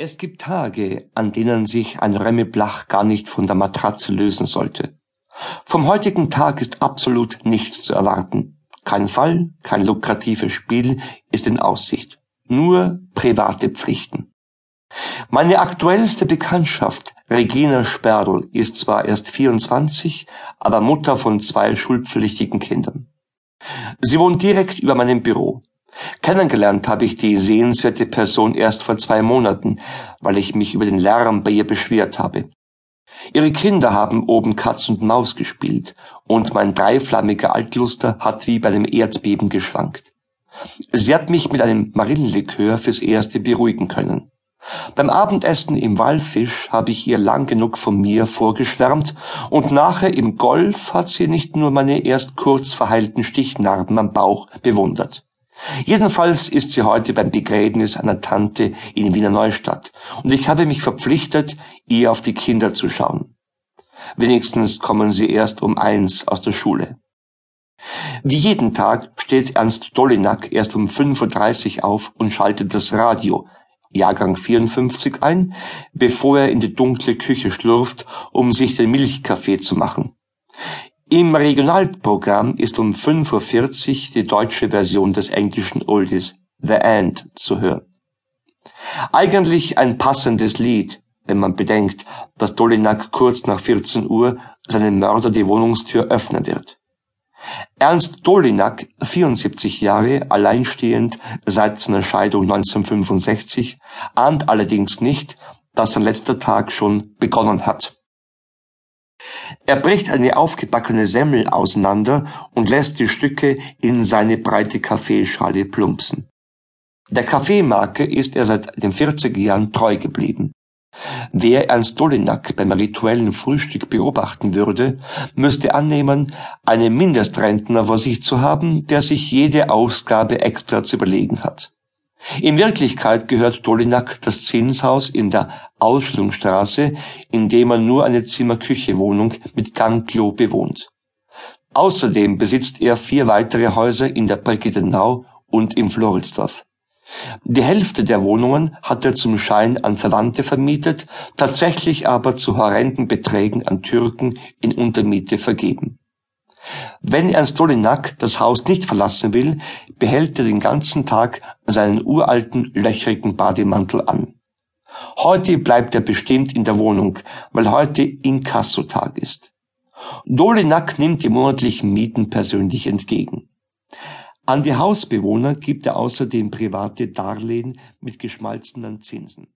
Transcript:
Es gibt Tage, an denen sich ein Remy Blach gar nicht von der Matratze lösen sollte. Vom heutigen Tag ist absolut nichts zu erwarten. Kein Fall, kein lukratives Spiel ist in Aussicht. Nur private Pflichten. Meine aktuellste Bekanntschaft, Regina Sperl, ist zwar erst 24, aber Mutter von zwei schulpflichtigen Kindern. Sie wohnt direkt über meinem Büro. Kennengelernt habe ich die sehenswerte Person erst vor zwei Monaten, weil ich mich über den Lärm bei ihr beschwert habe. Ihre Kinder haben oben Katz und Maus gespielt, und mein dreiflammiger Altluster hat wie bei einem Erdbeben geschwankt. Sie hat mich mit einem Marillenlikör fürs Erste beruhigen können. Beim Abendessen im Wallfisch habe ich ihr lang genug von mir vorgeschwärmt, und nachher im Golf hat sie nicht nur meine erst kurz verheilten Stichnarben am Bauch bewundert. Jedenfalls ist sie heute beim Begräbnis einer Tante in Wiener Neustadt und ich habe mich verpflichtet, ihr auf die Kinder zu schauen. Wenigstens kommen sie erst um eins aus der Schule. Wie jeden Tag steht Ernst Dolinak erst um 5.30 Uhr auf und schaltet das Radio, Jahrgang 54 ein, bevor er in die dunkle Küche schlürft, um sich den Milchkaffee zu machen. Im Regionalprogramm ist um 5.40 Uhr die deutsche Version des englischen Oldies The End zu hören. Eigentlich ein passendes Lied, wenn man bedenkt, dass Dolinak kurz nach 14 Uhr seinem Mörder die Wohnungstür öffnen wird. Ernst Dolinak, 74 Jahre, alleinstehend seit seiner Scheidung 1965, ahnt allerdings nicht, dass sein letzter Tag schon begonnen hat. Er bricht eine aufgebackene Semmel auseinander und lässt die Stücke in seine breite Kaffeeschale plumpsen. Der Kaffeemarke ist er seit den 40er Jahren treu geblieben. Wer Ernst Dolinak beim rituellen Frühstück beobachten würde, müsste annehmen, einen Mindestrentner vor sich zu haben, der sich jede Ausgabe extra zu überlegen hat. In Wirklichkeit gehört Dolinak das Zinshaus in der Ausstellungsstraße, in dem er nur eine Zimmer-Küche-Wohnung mit Gangklo bewohnt. Außerdem besitzt er vier weitere Häuser in der Brigittenau und im Floridsdorf. Die Hälfte der Wohnungen hat er zum Schein an Verwandte vermietet, tatsächlich aber zu horrenden Beträgen an Türken in Untermiete vergeben. Wenn Ernst Dolinak das Haus nicht verlassen will, behält er den ganzen Tag seinen uralten, löchrigen Bademantel an. Heute bleibt er bestimmt in der Wohnung, weil heute Inkassotag ist. Dolinak nimmt die monatlichen Mieten persönlich entgegen. An die Hausbewohner gibt er außerdem private Darlehen mit geschmalzenen Zinsen